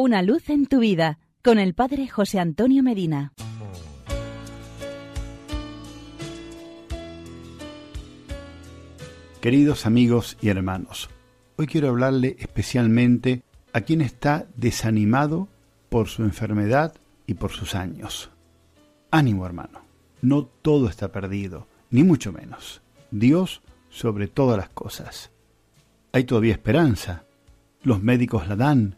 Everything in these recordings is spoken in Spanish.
Una luz en tu vida con el Padre José Antonio Medina. Queridos amigos y hermanos, hoy quiero hablarle especialmente a quien está desanimado por su enfermedad y por sus años. Ánimo hermano, no todo está perdido, ni mucho menos. Dios sobre todas las cosas. Hay todavía esperanza. Los médicos la dan,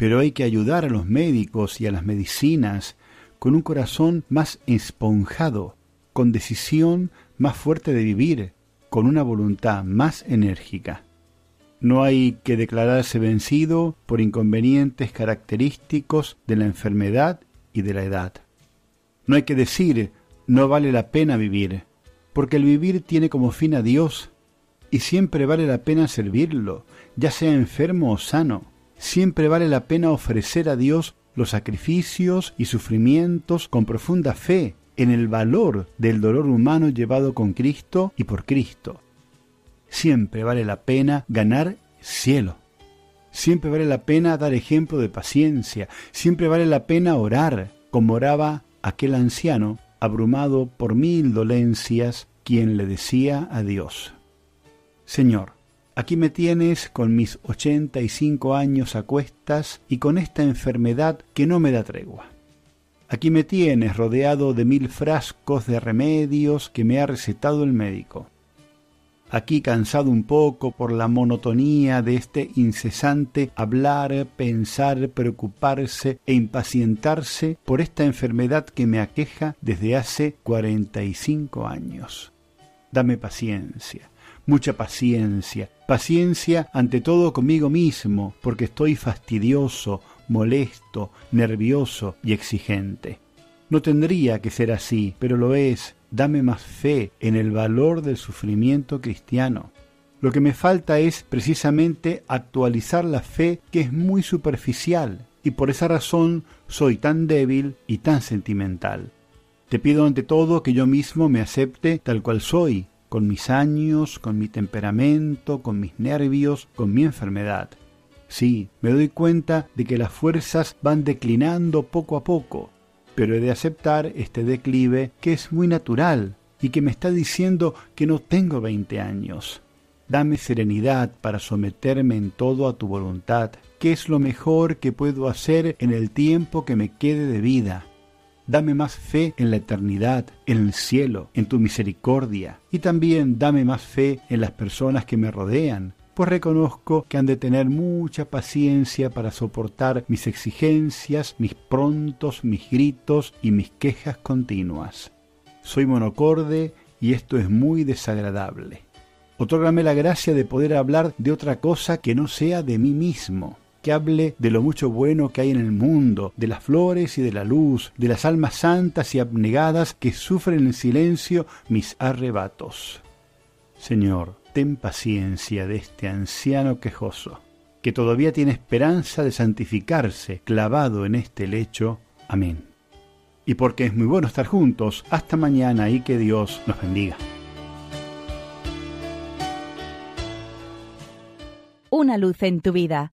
pero hay que ayudar a los médicos y a las medicinas con un corazón más esponjado, con decisión más fuerte de vivir, con una voluntad más enérgica. No hay que declararse vencido por inconvenientes característicos de la enfermedad y de la edad. No hay que decir no vale la pena vivir, porque el vivir tiene como fin a Dios y siempre vale la pena servirlo, ya sea enfermo o sano siempre vale la pena ofrecer a Dios los sacrificios y sufrimientos con profunda fe en el valor del dolor humano llevado con Cristo y por Cristo. Siempre vale la pena ganar cielo. Siempre vale la pena dar ejemplo de paciencia. Siempre vale la pena orar, como oraba aquel anciano, abrumado por mil dolencias, quien le decía a Dios, Señor, Aquí me tienes con mis ochenta y cinco años a cuestas y con esta enfermedad que no me da tregua. Aquí me tienes rodeado de mil frascos de remedios que me ha recetado el médico. Aquí cansado un poco por la monotonía de este incesante hablar, pensar, preocuparse e impacientarse por esta enfermedad que me aqueja desde hace cuarenta y cinco años. Dame paciencia, mucha paciencia, paciencia ante todo conmigo mismo, porque estoy fastidioso, molesto, nervioso y exigente. No tendría que ser así, pero lo es. Dame más fe en el valor del sufrimiento cristiano. Lo que me falta es precisamente actualizar la fe que es muy superficial y por esa razón soy tan débil y tan sentimental. Te pido ante todo que yo mismo me acepte tal cual soy, con mis años, con mi temperamento, con mis nervios, con mi enfermedad. Sí, me doy cuenta de que las fuerzas van declinando poco a poco, pero he de aceptar este declive que es muy natural y que me está diciendo que no tengo veinte años. Dame serenidad para someterme en todo a tu voluntad, que es lo mejor que puedo hacer en el tiempo que me quede de vida Dame más fe en la eternidad, en el cielo, en tu misericordia. Y también dame más fe en las personas que me rodean, pues reconozco que han de tener mucha paciencia para soportar mis exigencias, mis prontos, mis gritos y mis quejas continuas. Soy monocorde y esto es muy desagradable. Otórgame la gracia de poder hablar de otra cosa que no sea de mí mismo que hable de lo mucho bueno que hay en el mundo, de las flores y de la luz, de las almas santas y abnegadas que sufren en silencio mis arrebatos. Señor, ten paciencia de este anciano quejoso, que todavía tiene esperanza de santificarse clavado en este lecho. Amén. Y porque es muy bueno estar juntos, hasta mañana y que Dios nos bendiga. Una luz en tu vida